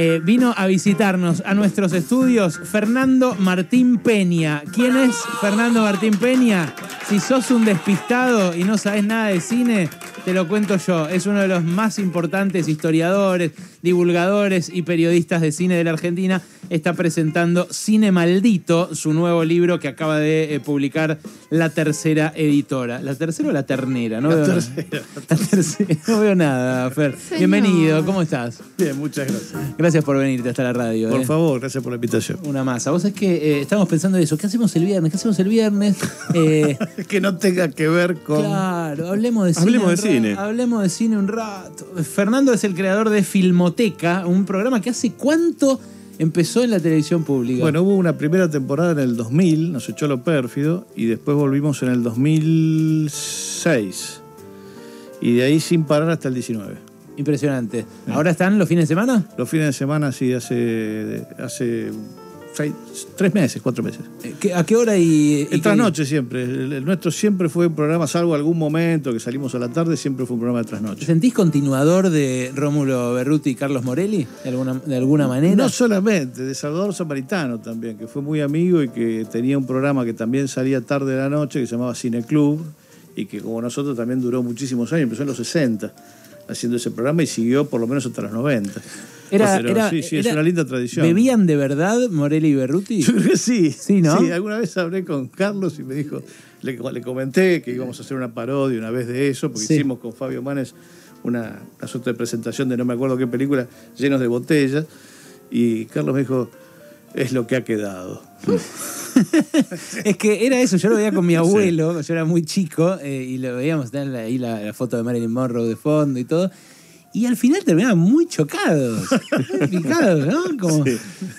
Eh, vino a visitarnos a nuestros estudios Fernando Martín Peña. ¿Quién es Fernando Martín Peña? Si sos un despistado y no sabes nada de cine, te lo cuento yo. Es uno de los más importantes historiadores, divulgadores y periodistas de cine de la Argentina. Está presentando Cine Maldito, su nuevo libro que acaba de eh, publicar la tercera editora. ¿La tercera o la ternera? No, La veo, tercera. La tercera. No veo nada, Fer. Señor. Bienvenido, ¿cómo estás? Bien, muchas gracias. Gracias por venirte hasta la radio. Por eh. favor, gracias por la invitación. Una masa. Vos es que eh, estamos pensando en eso. ¿Qué hacemos el viernes? ¿Qué hacemos el viernes? Eh, Que no tenga que ver con. claro, hablemos de cine. Hablemos de cine. Hablemos de cine un rato. Fernando es el creador de Filmoteca, un programa que hace cuánto empezó en la televisión pública. Bueno, hubo una primera temporada en el 2000, nos echó lo pérfido, y después volvimos en el 2006. Y de ahí sin parar hasta el 19. Impresionante. ¿Ahora están los fines de semana? Los fines de semana, sí, hace, hace seis- tres meses, cuatro meses. Eh, ¿qué- ¿A qué hora y, y trasnoche siempre. El, el nuestro siempre fue un programa, salvo algún momento que salimos a la tarde, siempre fue un programa de ¿Te trasnoche. sentís continuador de Rómulo Berruti y Carlos Morelli? ¿De alguna, de alguna manera? No solamente, de Salvador Samaritano también, que fue muy amigo y que tenía un programa que también salía tarde de la noche, que se llamaba Cine Club, y que como nosotros también duró muchísimos años, empezó en los 60 haciendo ese programa y siguió por lo menos hasta los 90. Era, Pero era- sí, sí, es era- una linda tradición. ¿Bebían de verdad Morelli y Berruti? Yo creo que sí. Sí, ¿no? alguna vez hablé con Carlos y me dijo, le, le comenté que íbamos a hacer una parodia una vez de eso, porque Sí. hicimos con Fabio Manes una, una suerte de presentación de no me acuerdo qué película, llenos de botellas, y Carlos me dijo, es lo que ha quedado. Es que era eso, yo lo veía con mi abuelo, yo era muy chico eh, y lo veíamos ahí la, la foto de Marilyn Monroe de fondo y todo. Y al final terminaban muy chocados, muy picados, ¿no? Como, Sí.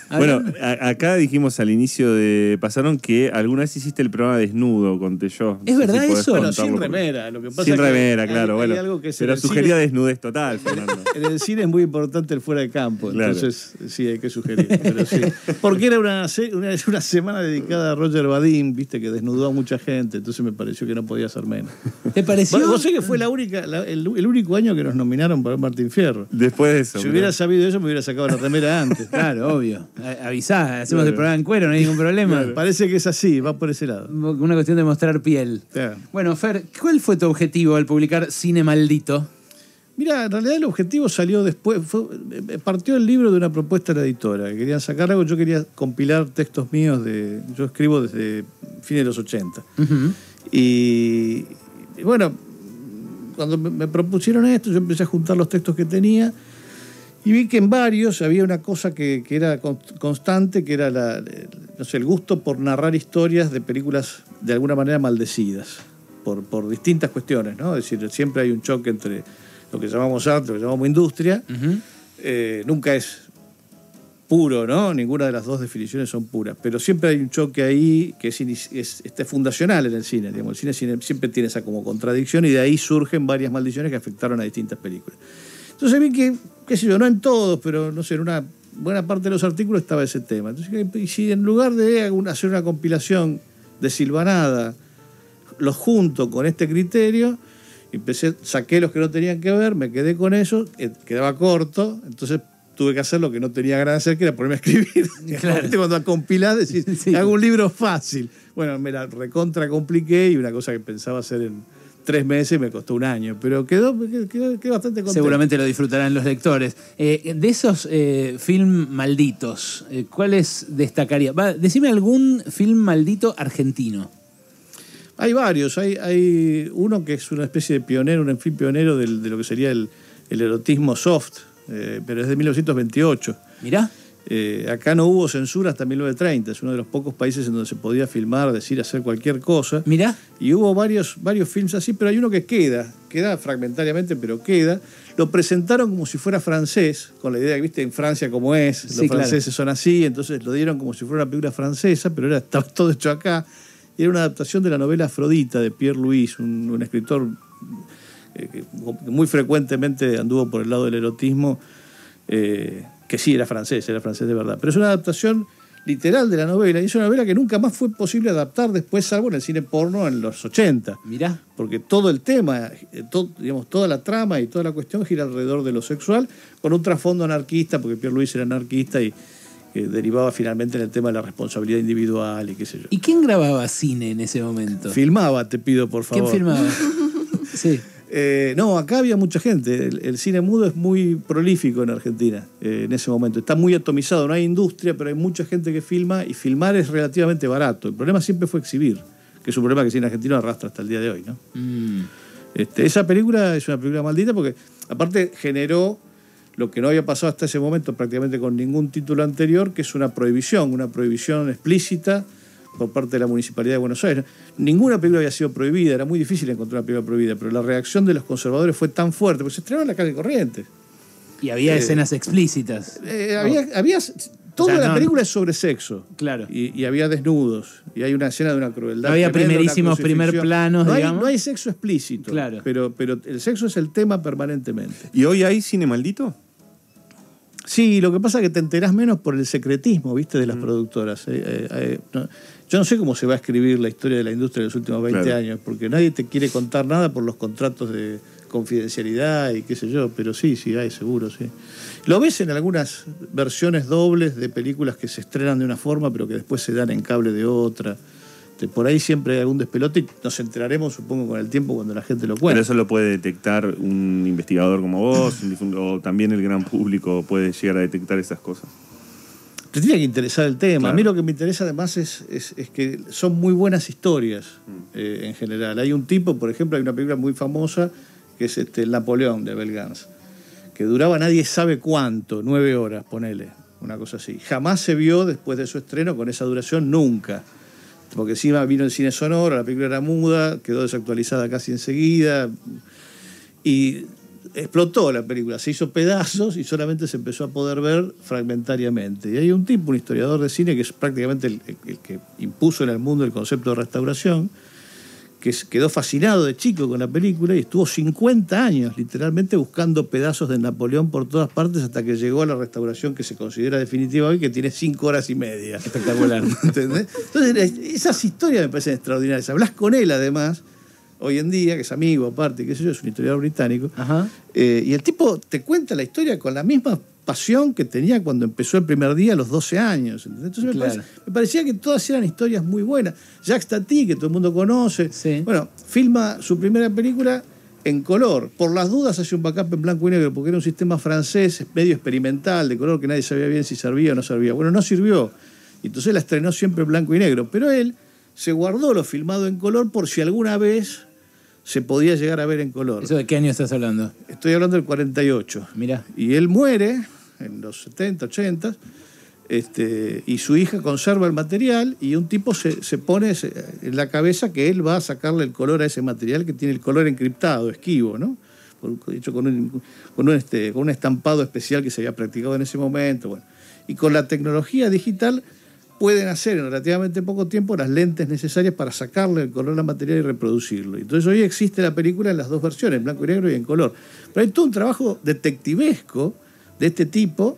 hablando- Bueno, a- acá dijimos al inicio de Pasaron que alguna vez hiciste el programa desnudo, conté yo. ¿Es verdad eso? Bueno, sin remera, lo que pasa Sin que remera, hay- claro, hay bueno. algo que pero sugería cine- desnudez total, Fernando. En el cine es muy importante el fuera de campo, Claro. entonces sí hay que sugerir. pero sí. Porque era una, una, una semana dedicada a Roger Vadim, viste, que desnudó a mucha gente, entonces me pareció que no podía ser menos. ¿Te pareció? Vos, vos sé que fue la única, la- el, el único año que nos nominaron para Martín Fierro. Después de eso. Si mirá. hubiera sabido eso, me hubiera sacado la remera antes. Claro, obvio. A- Avisá, hacemos Claro. el programa en cuero, no hay ningún problema. Parece que es así, va por ese lado. Una cuestión de mostrar piel. Claro. Bueno, Fer, ¿cuál fue tu objetivo al publicar Cine Maldito? Mira, en realidad el objetivo salió después, fue- eh, partió el libro de una propuesta de la editora, que querían sacar algo, yo quería compilar textos míos de, yo escribo desde fines de los 80. Ujú. Y, y bueno, cuando me, propusieron esto, yo empecé a juntar los textos que tenía y vi que en varios había una cosa que, que era con- constante, que era la, no sé, el gusto por narrar historias de películas de alguna manera maldecidas, por, por distintas cuestiones, ¿no? Es decir, siempre hay un choque entre lo que llamamos arte, lo que llamamos industria, eh, nunca es puro, ¿no? Ninguna de las dos definiciones son puras, pero siempre hay un choque ahí que es, inici- es, este, fundacional en el cine, digamos. El cine, siempre tiene esa como contradicción y de ahí surgen varias maldiciones que afectaron a distintas películas. Entonces vi que, qué sé yo, no en todos, pero no sé, en una buena parte de los artículos estaba ese tema. Entonces, y si en lugar de hacer una compilación de Silvanada, los junto con este criterio, empecé, saqué los que no tenían que ver, me quedé con eso, eh, quedaba corto, entonces tuve que hacer lo que no tenía ganas de hacer, que era ponerme a escribir. Claro. ¿Viste? Cuando compilás decís, Sí. hago un libro fácil. Bueno, me la recontra compliqué y una cosa que pensaba hacer en tres meses me costó un año, pero quedó, quedó, quedó bastante contento. Seguramente lo disfrutarán los lectores. Eh, de esos eh, film malditos, eh, ¿cuáles destacaría? Va, decime algún film maldito argentino. Hay varios, hay, hay uno que es una especie de pionero, un film pionero del- de lo que sería el, el erotismo soft, eh, pero es de 1928. Mirá. Eh, acá no hubo censura hasta 1930, es uno de los pocos países en donde se podía filmar, decir, hacer cualquier cosa. Mirá. Y hubo varios, varios films así, pero hay uno que queda, queda fragmentariamente, pero queda. Lo presentaron como si fuera francés, con la idea que, viste, en Francia como es, los Sí, claro. franceses son así, entonces lo dieron como si fuera una película francesa, pero era, estaba todo hecho acá. Y era una adaptación de la novela Afrodita de Pierre Louis, un, un escritor que muy frecuentemente anduvo por el lado del erotismo, eh, que sí era francés, era francés de verdad. Pero es una adaptación literal de la novela. Y es una novela que nunca más fue posible adaptar después, salvo en el cine porno en los 80. Mirá. Porque todo el tema, eh, todo, digamos, toda la trama y toda la cuestión gira alrededor de lo sexual, con un trasfondo anarquista, porque Pierre Luis era anarquista y que derivaba finalmente en el tema de la responsabilidad individual y qué sé yo. ¿Y quién grababa cine en ese momento? Filmaba, te pido por favor. ¿Quién filmaba? sí. Eh, no, acá había mucha gente. El, el cine mudo es muy prolífico en Argentina eh, en ese momento. Está muy atomizado, no hay industria, pero hay mucha gente que filma y filmar es relativamente barato. El problema siempre fue exhibir, que es un problema que el cine argentino arrastra hasta el día de hoy. ¿no? Mm. Este, esa película es una película maldita porque aparte generó lo que no había pasado hasta ese momento prácticamente con ningún título anterior, que es una prohibición, una prohibición explícita por parte de la Municipalidad de Buenos Aires. Ninguna película había sido prohibida, era muy difícil encontrar una película prohibida, pero la reacción de los conservadores fue tan fuerte, porque se estrenó en la calle Corrientes. Y había Eh, escenas explícitas. Eh, había, había- toda O sea, la no- película es sobre sexo. Claro. Y, y había desnudos. Y hay una escena de una crueldad. No había tremenda, primerísimos primer planos, no hay, digamos. no hay sexo explícito. Claro. Pero, pero el sexo es el tema permanentemente. ¿Y hoy hay cine maldito? Sí, lo que pasa es que te enterás menos por el secretismo, ¿viste? De las productoras. Eh, eh, eh, no- yo no sé cómo se va a escribir la historia de la industria de los últimos 20 Claro. años, porque nadie te quiere contar nada por los contratos de confidencialidad y qué sé yo, pero sí, sí hay, seguro, sí. Lo ves en algunas versiones dobles de películas que se estrenan de una forma, pero que después se dan en cable de otra. Por ahí siempre hay algún despelote y nos enteraremos, supongo, con el tiempo cuando la gente lo Pero cuenta. eso lo puede detectar un investigador como vos, o también el gran público puede llegar a detectar esas cosas. Te tiene que interesar el tema. A mí Claro. lo que me interesa además es, es- es que son muy buenas historias eh, en general. Hay un tipo, por ejemplo, hay una película muy famosa que es este, Napoleón de Abel Gans, que duraba nadie sabe cuánto, nueve horas, ponele, una cosa así. Jamás se vio después de su estreno con esa duración, nunca. Porque encima vino el cine sonoro, la película era muda, quedó desactualizada casi enseguida. Y explotó la película, se hizo pedazos y solamente se empezó a poder ver fragmentariamente. Y hay un tipo, un historiador de cine, que es prácticamente el, el- el que impuso en el mundo el concepto de restauración, que quedó fascinado de chico con la película y estuvo 50 años literalmente buscando pedazos de Napoleón por todas partes hasta que llegó a la restauración que se considera definitiva hoy, que tiene 5 horas y media. Espectacular. ¿Entendés? Entonces, esas historias me parecen extraordinarias. Hablas con él, además, hoy en día, que es amigo aparte, qué sé yo, es un historiador británico, Ajá. eh, y el tipo te cuenta la historia con la misma pasión que tenía cuando empezó el primer día a los 12 años. ¿entendés? Entonces me, parecía que todas eran historias muy buenas. Jacques Tati, que todo el mundo conoce, Sí. bueno, filma su primera película en color. Por las dudas hace un backup en blanco y negro, porque era un sistema francés medio experimental, de color que nadie sabía bien si servía o no servía. Bueno, no sirvió. Entonces la estrenó siempre en blanco y negro. Pero él se guardó lo filmado en color por si alguna vez se podía llegar a ver en color. ¿Eso de qué año estás hablando? Estoy hablando del 48. Mirá. Y él muere en los 70, 80, este, y su hija conserva el material y un tipo se, se pone en la cabeza que él va a sacarle el color a ese material que tiene el color encriptado, esquivo, ¿no? Hecho con un, con, un, este, con un estampado especial que se había practicado en ese momento. Bueno. Y con la tecnología digital pueden hacer en relativamente poco tiempo las lentes necesarias para sacarle el color al material y reproducirlo. Entonces hoy existe la película en las dos versiones, en blanco y negro y en color. Pero hay todo un trabajo detectivesco de este tipo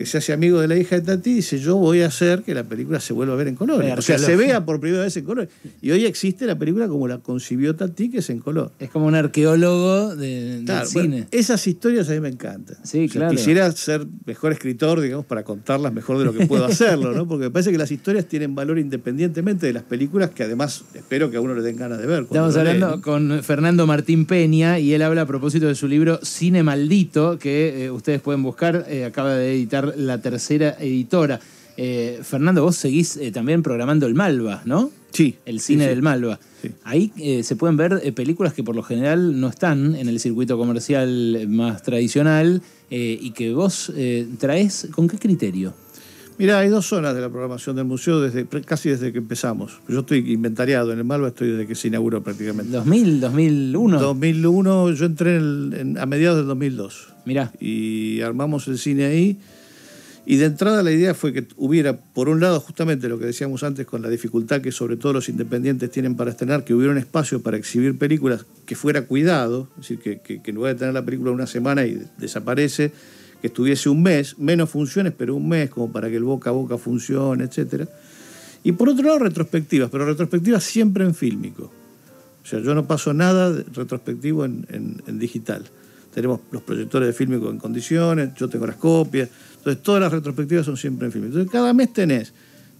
que se hace amigo de la hija de Tati dice yo voy a hacer que la película se vuelva a ver en color. O sea, se vea por primera vez en color. Y hoy existe la película como la concibió Tati, que es en color. Es como un arqueólogo de- Claro, del bueno, cine. esas historias a mí me encantan. Sí, O sea, claro. Quisiera ser mejor escritor, digamos, para contarlas mejor de lo que puedo hacerlo, ¿no? Porque me parece que las historias tienen valor independientemente de las películas que además espero que a uno le den ganas de ver. Estamos hablando con Fernando Martín Peña y él habla a propósito de su libro Cine Maldito, que eh, ustedes pueden buscar, eh, acaba de editar la tercera editora. Eh, Fernando, vos seguís eh, también programando el Malva, ¿no? Sí. El cine sí, sí. del Malva. Sí. Ahí eh, se pueden ver películas que por lo general no están en el circuito comercial más tradicional y que vos traes, ¿con qué criterio? Mira, hay dos zonas de la programación del museo desde casi desde que empezamos. Yo estoy inventariado en el Malva, estoy desde que se inauguró prácticamente. ¿2000, 2001? 2001, yo entré en el- en- a mediados del 2002. Mirá, y armamos el cine ahí. Y de entrada la idea fue que hubiera, por un lado, justamente lo que decíamos antes, con la dificultad que sobre todo los independientes tienen para estrenar, que hubiera un espacio para exhibir películas que fuera cuidado, es decir, que, que, que en lugar de tener la película una semana y desaparece, que estuviese un mes, menos funciones, pero un mes, como para que el boca a boca funcione, etcétera. Y por otro lado, retrospectivas, pero retrospectivas siempre en fílmico. O sea, yo no paso nada retrospectivo en, en- en digital. Tenemos los proyectores de fílmico en condiciones, yo tengo las copias. Entonces, todas las retrospectivas son siempre en fílmico. Entonces, cada mes tenés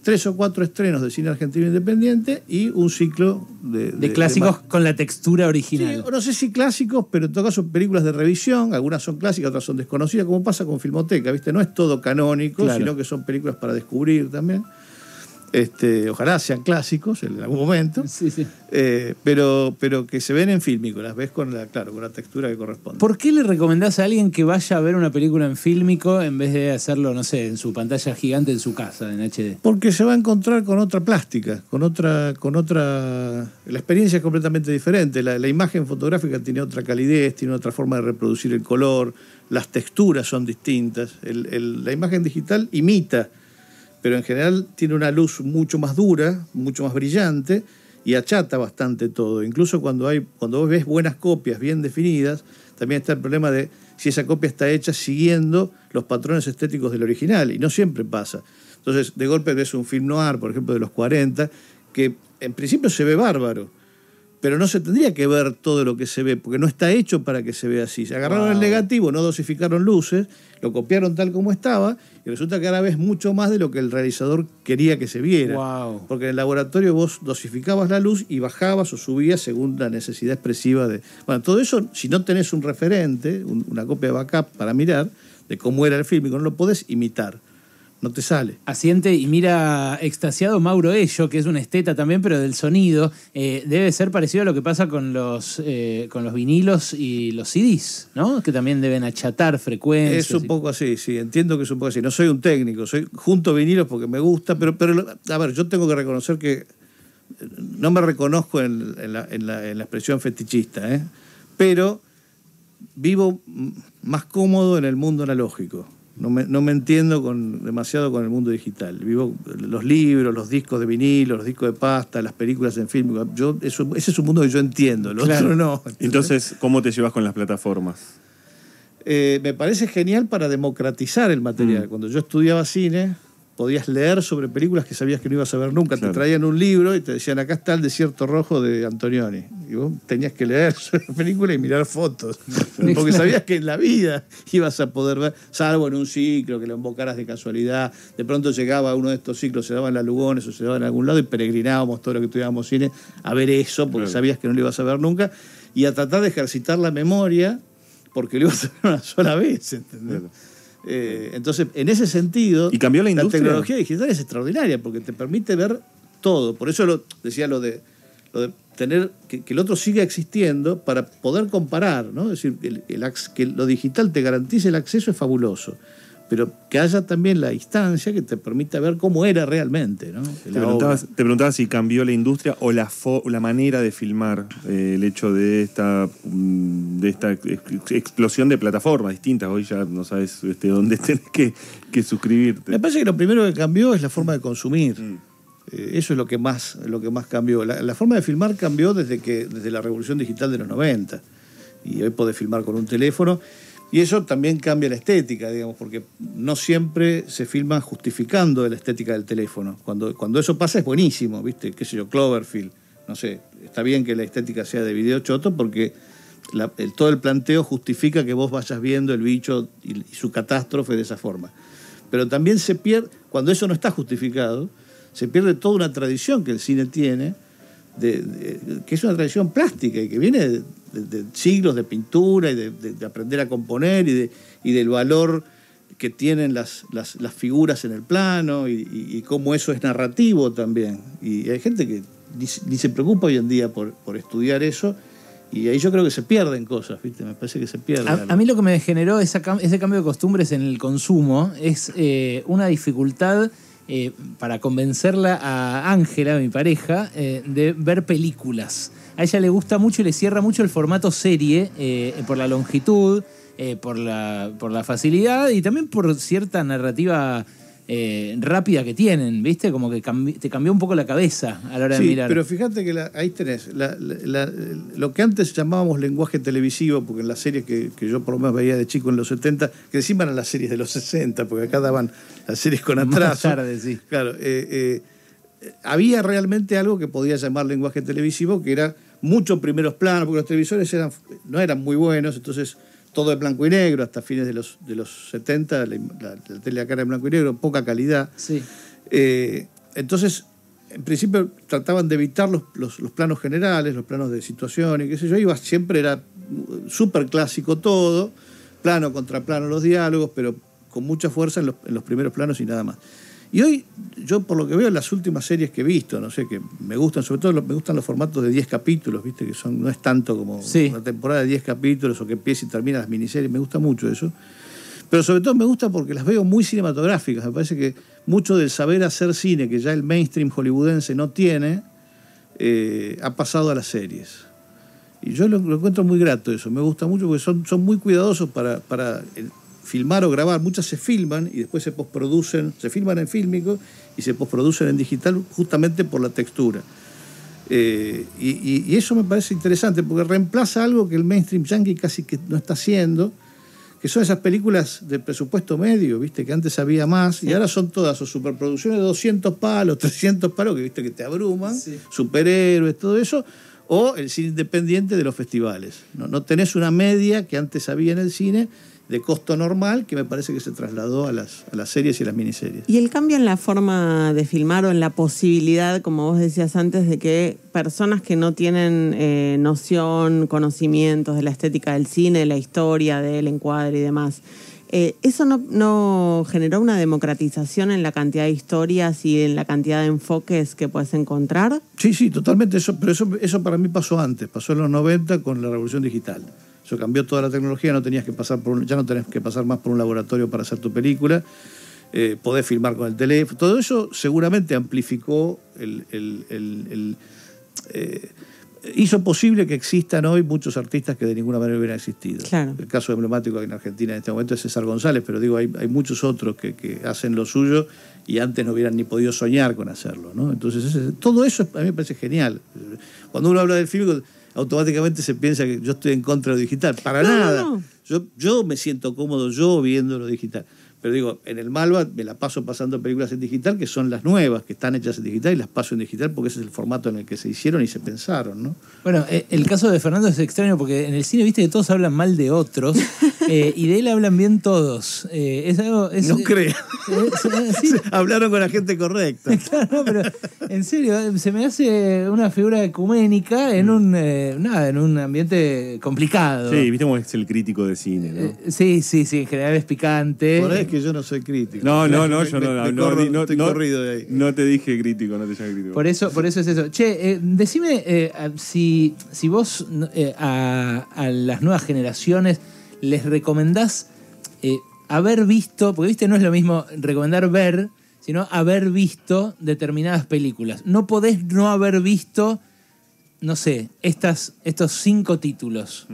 tres o cuatro estrenos de cine argentino independiente y un ciclo de, De clásicos de- con la textura Sí, original. no sé si clásicos, pero en todo caso películas de revisión, algunas son clásicas, otras son desconocidas, como pasa con Filmoteca, ¿viste? No es todo canónico, Claro. sino que son películas para descubrir también. Este, ojalá sean clásicos en algún momento, Sí, sí. eh, pero, pero que se ven en fílmico, las ves con la, claro, con la textura que corresponde. ¿Por qué le recomendás a alguien que vaya a ver una película en fílmico en vez de hacerlo, no sé, en su pantalla gigante en su casa, en HD? Porque se va a encontrar con otra plástica, con otra, con otra. La experiencia es completamente diferente. La, la imagen fotográfica tiene otra calidez, tiene otra forma de reproducir el color, las texturas son distintas. El- el- la imagen digital imita, pero en general tiene una luz mucho más dura, mucho más brillante y achata bastante todo. Incluso cuando hay, cuando ves buenas copias bien definidas, también está el problema de si esa copia está hecha siguiendo los patrones estéticos del original, y no siempre pasa. Entonces, de golpe ves un film noir, por ejemplo, de los 40, que en principio se ve bárbaro, pero no se tendría que ver todo lo que se ve, porque no está hecho para que se vea así. Se agarraron Wow. el negativo, no dosificaron luces, lo copiaron tal como estaba, y resulta que ahora ves mucho más de lo que el realizador quería que se viera. Wow. Porque en el laboratorio vos dosificabas la luz y bajabas o subías según la necesidad expresiva de... Bueno, todo eso, si no tenés un referente, un- una copia de backup para mirar de cómo era el fílmico, no lo podés imitar. No te sale. Asiente y mira extasiado Mauro Ello, que es un esteta también, pero del sonido. Eh, debe ser parecido a lo que pasa con los, eh, con los vinilos y los CDs, ¿no? Que también deben achatar frecuencias. Es un y- poco así, sí, entiendo que es un poco así. No soy un técnico, soy junto vinilos porque me gusta, pero, pero a ver, yo tengo que reconocer que eh, no me reconozco en, en la, en la- en la expresión fetichista, ¿eh? pero vivo más cómodo en el mundo analógico. No me, no me entiendo con, demasiado con el mundo digital. Vivo los libros, los discos de vinilo, los discos de pasta, las películas en film. Yo, eso, ese es un mundo que yo entiendo, lo Claro. otro no. Entonces, ¿cómo te llevas con las plataformas? Eh, me parece genial para democratizar el material. Mm. Cuando yo estudiaba cine, podías leer sobre películas que sabías que no ibas a ver nunca. Claro. Te traían un libro y te decían, acá está el desierto rojo de Antonioni. Y vos tenías que leer sobre la película y mirar fotos. Porque sabías que en la vida ibas a poder ver, salvo en un ciclo, que lo invocaras de casualidad. De pronto llegaba uno de estos ciclos, se daba en la Lugones o se daba en algún lado y peregrinábamos todo lo que estudiábamos cine a ver eso, porque Claro. sabías que no lo ibas a ver nunca. Y a tratar de ejercitar la memoria porque lo ibas a ver una sola vez, ¿entendés? Claro. Eh, entonces, en ese sentido, ¿Y cambió la industria? tecnología digital es extraordinaria porque te permite ver todo. Por eso lo, decía lo de, lo de tener que, que el otro siga existiendo para poder comparar, ¿no? Es decir, el- el ac- que lo digital te garantice el acceso es fabuloso, pero que haya también la instancia que te permita ver cómo era realmente, ¿no? Te preguntabas, te si cambió la industria o la, fo- la manera de filmar, eh, el hecho de esta, mm, de esta ex- explosión de plataformas distintas. Hoy ya no sabes este, dónde tenés que, que suscribirte. Me parece que lo primero que cambió es la forma de consumir. Mm. Eh, eso es lo que más, lo que más cambió. La, la forma de filmar cambió desde, que, desde la revolución digital de los 90. Y hoy podés filmar con un teléfono. Y eso también cambia la estética, digamos, porque no siempre se filma justificando la estética del teléfono. Cuando, cuando eso pasa es buenísimo, ¿viste? ¿Qué sé yo? Cloverfield. No sé, está bien que la estética sea de video choto porque la- el- todo el planteo justifica que vos vayas viendo el bicho y, y su catástrofe de esa forma. Pero también se pierde, cuando eso no está justificado, se pierde toda una tradición que el cine tiene, de- de- que es una tradición plástica y que viene de, siglos de pintura y de, de- de aprender a componer y, de- y del valor que tienen las, las- las figuras en el plano y, y- y cómo eso es narrativo también. Y hay gente que ni, se- ni se preocupa hoy en día por, por estudiar eso y ahí yo creo que se pierden cosas, ¿viste? Me parece que se pierden. A, a mí lo que me generó esa ese cambio de costumbres en el consumo es eh, una dificultad eh, para convencerla a Ángela, mi pareja, eh, de ver películas. A ella le gusta mucho y le cierra mucho el formato serie eh, por la longitud, eh, por, la, por la facilidad y también por cierta narrativa eh, rápida que tienen, ¿viste? Como que cambi- te cambió un poco la cabeza a la hora de Sí, mirar. pero fíjate que la- ahí tenés la- lo que antes llamábamos lenguaje televisivo, porque en las series que, que yo por lo menos veía de chico en los 70, que encima eran las series de los 60, porque acá daban las series con Más atraso. tarde, sí. Claro, eh, eh, había realmente algo que podía llamar lenguaje televisivo, que era muchos primeros planos, porque los televisores eran, no eran muy buenos, entonces todo de blanco y negro, hasta fines de los, de los 70, la, la- la tele acá era en blanco y negro, poca calidad. Sí. Eh, entonces, en principio trataban de evitar los, los- los planos generales, los planos de situación y qué sé yo. Iba, siempre era súper clásico todo, plano contra plano los diálogos, pero con mucha fuerza en los, en los primeros planos y nada más. Y hoy, yo por lo que veo en las últimas series que he visto, no sé, que me gustan, sobre todo me gustan los formatos de 10 capítulos, ¿viste? Que son, no es tanto como Sí. una temporada de 10 capítulos o que empieza y termina las miniseries, me gusta mucho eso. Pero sobre todo me gusta porque las veo muy cinematográficas. Me parece que mucho del saber hacer cine que ya el mainstream hollywoodense no tiene, eh, ha pasado a las series. Y yo lo, lo encuentro muy grato eso. Me gusta mucho porque son, son muy cuidadosos para, para filmar o grabar. Muchas se filman y después se postproducen. Se filman en fílmico y se postproducen en digital justamente por la textura. Eh, y, y- y eso me parece interesante porque reemplaza algo que el mainstream yankee casi que no está haciendo, que son esas películas de presupuesto medio, viste, que antes había más, y ahora son todas o superproducciones de 200 palos, 300 palos, que viste que te abruman, Sí. superhéroes, todo eso, o el cine independiente de los festivales. No, no tenés una media que antes había en el cine de costo normal, que me parece que se trasladó a las, a las series y a las miniseries. Y el cambio en la forma de filmar o en la posibilidad, como vos decías antes, de que personas que no tienen eh, noción, conocimientos de la estética del cine, de la historia, del encuadre y demás, eh, ¿eso no, no generó una democratización en la cantidad de historias y en la cantidad de enfoques que puedes encontrar? Sí, sí, totalmente. Eso, pero eso, eso para mí pasó antes, pasó en los 90 con la revolución digital. Eso cambió toda la tecnología, no tenías que pasar por un- ya no tenés que pasar más por un laboratorio para hacer tu película, eh, podés filmar con el teléfono. Todo eso seguramente amplificó el, el- el- el, eh, hizo posible que existan hoy muchos artistas que de ninguna manera hubieran existido. Claro. El caso emblemático en Argentina en este momento es César González, pero digo, hay, hay muchos otros que, que hacen lo suyo y antes no hubieran ni podido soñar con hacerlo. ¿no? Entonces, ese- todo eso a mí me parece genial. Cuando uno habla del film, automáticamente se piensa que yo estoy en contra de lo digital. Para No, no, nada. no. Yo, yo me siento cómodo yo viendo lo digital. Pero digo, en el Malva me la paso pasando películas en digital, que son las nuevas, que están hechas en digital, y las paso en digital porque ese es el formato en el que se hicieron y se pensaron, ¿no? Bueno, eh, el caso de Fernando es extraño porque en el cine viste que todos hablan mal de otros eh, y de él hablan bien todos. Eh, es algo. es- No creo. sí, Hablaron con la gente correcta. claro, no, pero en serio, eh, se me hace una figura ecuménica en un eh, nada, en un ambiente complicado. Sí, viste cómo es el crítico de cine, ¿no? Eh, sí, sí, sí, en general es picante. Por que yo no soy crítico. No, no, no, yo me- no, me no, corro- no, estoy no- corrido de ahí. no te dije crítico, no te llamo crítico. Por eso, por eso es eso. Che, eh, decime eh, si, si vos eh, a, a las nuevas generaciones les recomendás eh, haber visto, porque viste, no es lo mismo recomendar ver, sino haber visto determinadas películas. No podés no haber visto, no sé, estas, estos cinco títulos.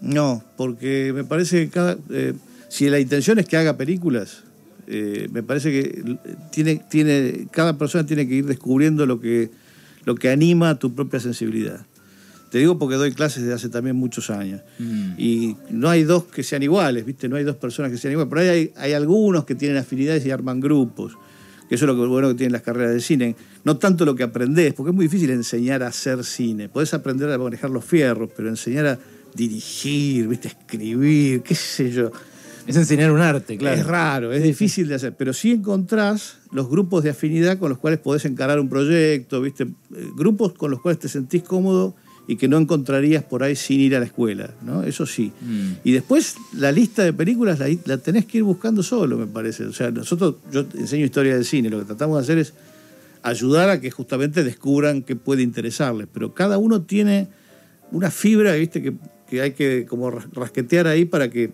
No, porque me parece que cada, eh, si la intención es que haga películas, eh, me parece que tiene, tiene, cada persona tiene que ir descubriendo lo que, lo que anima a tu propia sensibilidad. Te digo porque doy clases desde hace también muchos años. Y no hay dos que sean iguales, ¿viste? No hay dos personas que sean iguales. Por ahí hay, hay algunos que tienen afinidades y arman grupos. Que eso es lo que, bueno que tienen las carreras de cine. No tanto lo que aprendés, porque es muy difícil enseñar a hacer cine. Podés aprender a manejar los fierros, pero enseñar a dirigir, ¿viste? escribir, qué sé yo. Es enseñar un arte, claro. Es raro, es difícil de hacer, pero sí encontrás los grupos de afinidad con los cuales podés encarar un proyecto, ¿viste? Eh, grupos con los cuales te sentís cómodo y que no encontrarías por ahí sin ir a la escuela, ¿no? Eso sí. Mm. Y después la lista de películas la, la tenés que ir buscando solo, me parece. O sea, nosotros, yo enseño historia del cine, lo que tratamos de hacer es ayudar a que justamente descubran qué puede interesarles, pero cada uno tiene una fibra, ¿viste? Que, que hay que como ras- rasquetear ahí para que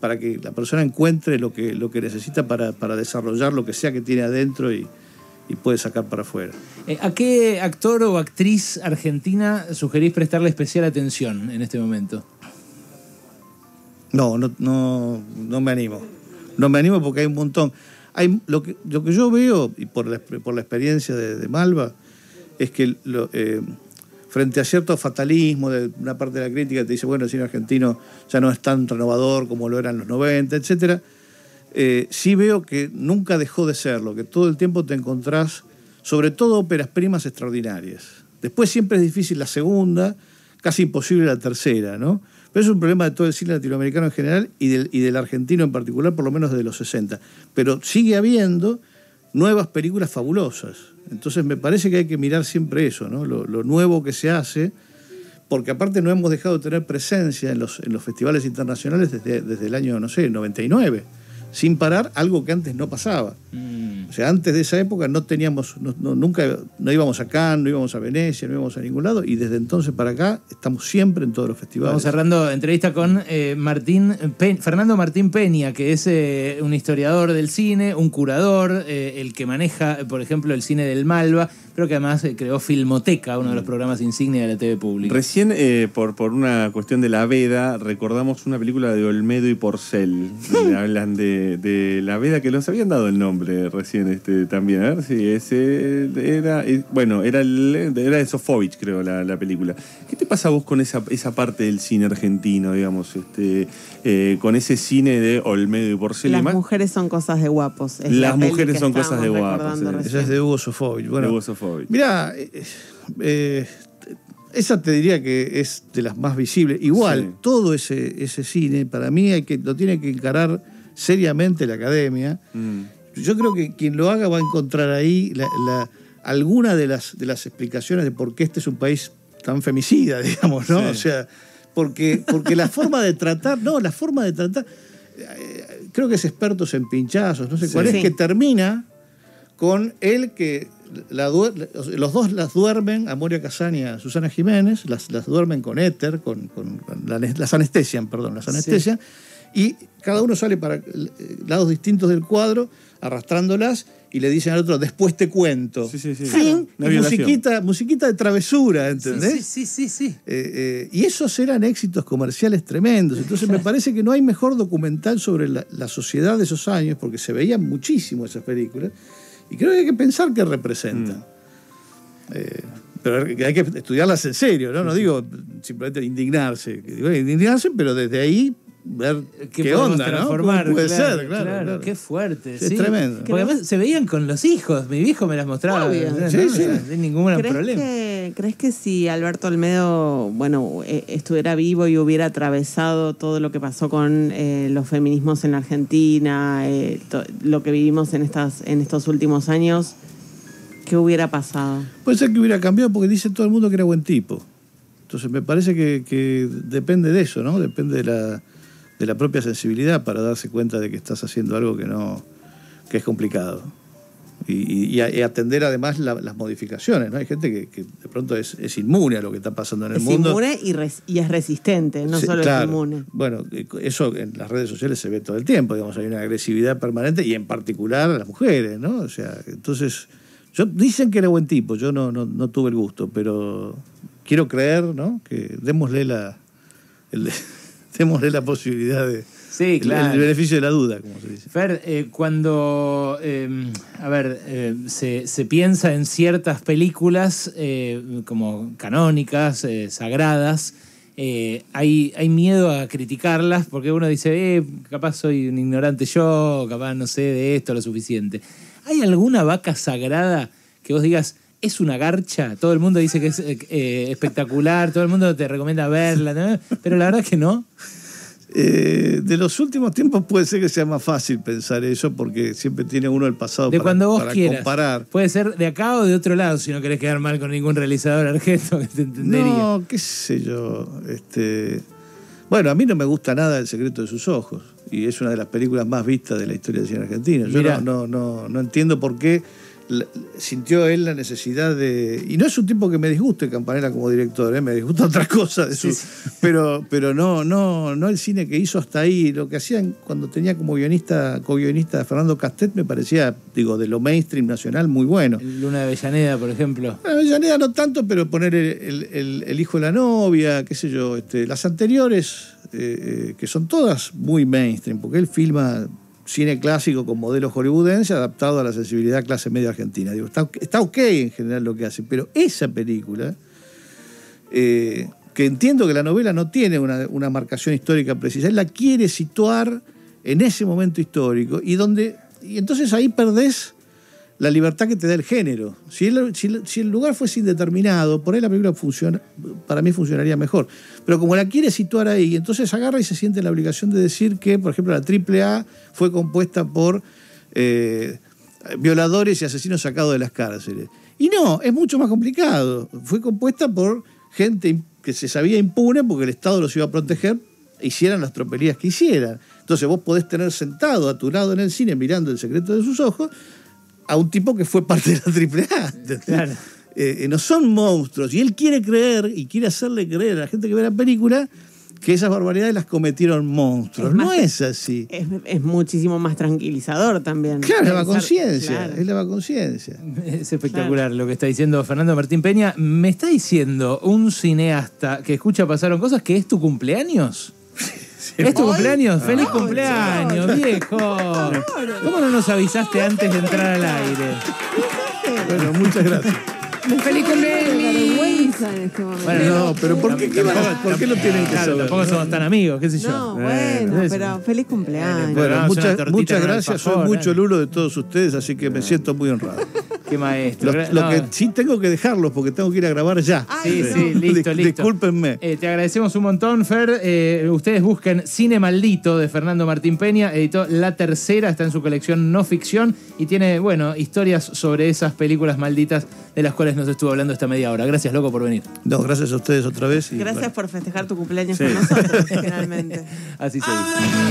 para que la persona encuentre lo que, lo que necesita para, para desarrollar lo que sea que tiene adentro y, y puede sacar para afuera. Eh, ¿A qué actor o actriz argentina sugerís prestarle especial atención en este momento? No, no, no, no me animo. No me animo porque hay un montón. hay, lo, que, lo que yo veo, y por la, por la experiencia de, de Malva, es que lo, eh, frente a cierto fatalismo de una parte de la crítica te dice, bueno, el cine argentino ya no es tan renovador como lo era en los 90, etcétera, eh, sí veo que nunca dejó de serlo, que todo el tiempo te encontrás, sobre todo óperas primas extraordinarias. Después siempre es difícil la segunda, casi imposible la tercera, ¿no? Pero es un problema de todo el cine latinoamericano en general y del, y del argentino en particular, por lo menos desde los 60. Pero sigue habiendo nuevas películas fabulosas. Entonces me parece que hay que mirar siempre eso, ¿no? Lo, lo nuevo que se hace, porque aparte no hemos dejado de tener presencia en los, en los festivales internacionales desde, desde el año, no sé, 99 sin parar algo que antes no pasaba. Mm. O sea, antes de esa época no teníamos, no- no- nunca, no íbamos a Cannes, no íbamos a Venecia, no íbamos a ningún lado, y desde entonces para acá estamos siempre en todos los festivales. Vamos cerrando entrevista con eh, Martín Pe- Fernando Martín Peña, que es eh, un historiador del cine, un curador, eh, el que maneja, por ejemplo, el cine del Malva, pero que además eh, creó Filmoteca, uno de los programas insignia de la TV pública. Recién, eh, por, por una cuestión de la veda, recordamos una película de Olmedo y Porcel. donde hablan de, de la veda, que nos habían dado el nombre recién este, también. A ver si ese era. eh, bueno, era, el, era de Sofovich, creo, la, la película. ¿Qué te pasa a vos con esa, esa parte del cine argentino, digamos? Este, eh, con ese cine de Olmedo y Porcel y Las mujeres son cosas de guapos. Es Las la mujeres son cosas de guapos. Esa es de Hugo Sofovich. Bueno, de Hugo Sofovich. Mirá, eh, eh, esa te diría que es de las más visibles. Igual, Sí. todo ese, ese cine, para mí, hay que, lo tiene que encarar seriamente la academia. Mm. Yo creo que quien lo haga va a encontrar ahí la, la- alguna de las, de las explicaciones de por qué este es un país tan femicida, digamos, ¿no? Sí. O sea, porque, porque la forma de tratar, no, la forma de tratar, eh, creo que es expertos en pinchazos, no sé cuál Sí. es, que termina con él que la los dos las duermen, a Moria Casán y a Susana Jiménez, las, las duermen con éter, con, con- las anestesian, perdón, las anestesian, y cada uno sale para eh, lados distintos del cuadro, arrastrándolas, y le dicen al otro, después te cuento. Sí, sí, sí. Violación. musiquita, musiquita de travesura, Sí, ¿entendés? sí, sí, sí, sí. Eh, eh, y esos eran éxitos comerciales tremendos. Entonces me parece que no hay mejor documental sobre la, la sociedad de esos años, porque se veían muchísimo esas películas, y creo que hay que pensar qué representan. Eh, pero hay que estudiarlas en serio, ¿no? No digo simplemente indignarse. Indignarse, pero desde ahí ver qué, podemos onda, ¿no? puede Claro, ser, claro. claro. Qué fuerte. Sí, es sí. tremendo. Porque además se veían con los hijos. Mi viejo me las mostraba. Obvio. ¿no? Sí, No, sí. Sin ningún ¿Crees problema. que, ¿Crees que si Alberto Olmedo, bueno, eh, estuviera vivo y hubiera atravesado todo lo que pasó con eh, los feminismos en la Argentina, eh, to- lo que vivimos en estas, en estos últimos años, ¿qué hubiera pasado? Puede ser que hubiera cambiado porque dice todo el mundo que era buen tipo. Entonces me parece que, que depende de eso, ¿no? Depende de la, de la propia sensibilidad para darse cuenta de que estás haciendo algo que no que es complicado. Y, atender además la- las modificaciones, ¿no? Hay gente que, que de pronto es, es inmune a lo que está pasando en el Es mundo. inmune y, res- y es resistente, no Sí, solo claro. es inmune. Bueno, eh, eso en las redes sociales se ve todo el tiempo, digamos, hay una agresividad permanente y en particular a las mujeres, ¿no? O sea, entonces, yo, dicen que era buen tipo, yo no, no, no tuve el gusto, pero quiero creer, ¿no? Que démosle la, el- démosle la posibilidad de... Sí, el- claro. El, beneficio de la duda, como se dice. Fer, eh, cuando, eh, a ver, eh, se, se piensa en ciertas películas eh, como canónicas, eh, sagradas, eh, hay, hay miedo a criticarlas porque uno dice, eh, capaz soy un ignorante yo, capaz no sé de esto lo suficiente. ¿Hay alguna vaca sagrada que vos digas, es una garcha? Todo el mundo dice que es eh, eh, espectacular, todo el mundo te recomienda verla, ¿no? pero la verdad que no. Eh, de los últimos tiempos puede ser que sea más fácil pensar eso porque siempre tiene uno el pasado De para, cuando vos para quieras. comparar. Puede ser de acá o de otro lado, si no querés quedar mal con ningún realizador argento que te entendería. No, qué sé yo. Este, bueno, a mí no me gusta nada El secreto de sus ojos. Y es una de las películas más vistas de la historia del cine argentino. Yo no, no, no, no entiendo por qué sintió él la necesidad de. Y no es un tipo que me disguste Campanella como director, ¿eh? me disgusta otra cosa de su. Sí, sí. Pero, pero no, no, no el cine que hizo hasta ahí. Lo que hacían cuando tenía como guionista, co-guionista Fernando Castet me parecía, digo, de lo mainstream nacional muy bueno. Luna de Avellaneda, por ejemplo. Bueno, Avellaneda no tanto, pero poner el, el- el- el hijo de la novia, qué sé yo. Este, las anteriores, eh, eh, que son todas muy mainstream, porque él filma cine clásico con modelo hollywoodense adaptado a la sensibilidad clase media argentina. Digo, está, está ok en general lo que hace, pero esa película, eh, que entiendo que la novela no tiene una, una marcación histórica precisa, él la quiere situar en ese momento histórico y donde y entonces ahí perdés la libertad que te da el género. Si el, lugar fuese indeterminado, por ahí la película funciona, para mí funcionaría mejor. Pero como la quiere situar ahí, entonces agarra y se siente la obligación de decir que, por ejemplo, la AAA fue compuesta por eh, violadores y asesinos sacados de las cárceles. Y no, es mucho más complicado. Fue compuesta por gente que se sabía impune porque el Estado los iba a proteger, hicieran las tropelías que hicieran. Entonces vos podés tener sentado a tu lado en el cine mirando el secreto de sus ojos a un tipo que fue parte de la AAA. Claro. Eh, eh, no son monstruos. Y él quiere creer y quiere hacerle creer a la gente que ve la película que esas barbaridades las cometieron monstruos. Es más no es así. Es, es muchísimo más tranquilizador también. Claro, es la Pensar- conciencia. claro. Es la conciencia. Es espectacular lo que está diciendo Fernando Martín Peña. ¿Me está diciendo un cineasta que escucha pasaron cosas que es tu cumpleaños? ¿Es tu cumpleaños? ¡Feliz No, cumpleaños, viejo! ¿Cómo no nos avisaste antes de entrar al aire? Bueno, muchas gracias. ¡Feliz cumpleaños! vergüenza en este momento. Bueno, No, pero ¿por qué, ¿por qué lo tienen que saber? tampoco somos tan amigos, qué sé yo. No, bueno, pero feliz cumpleaños. Bueno, muchas, muchas gracias. Soy mucho ¿eh? lulo de todos ustedes, así que me siento muy honrado. Qué maestro. Lo, lo No, que sí tengo que dejarlos porque tengo que ir a grabar ya. Sí, Ay, sí, no. listo, Dis- listo. Discúlpenme. Eh, te agradecemos un montón, Fer. Eh, ustedes busquen Cine Maldito de Fernando Martín Peña. Editó La Tercera, está en su colección No Ficción y tiene, bueno, historias sobre esas películas malditas de las cuales nos estuvo hablando esta media hora. Gracias, loco, por venir. No, gracias a ustedes otra vez. y Gracias bueno. por festejar tu cumpleaños Sí. con nosotros, finalmente. Así se dice.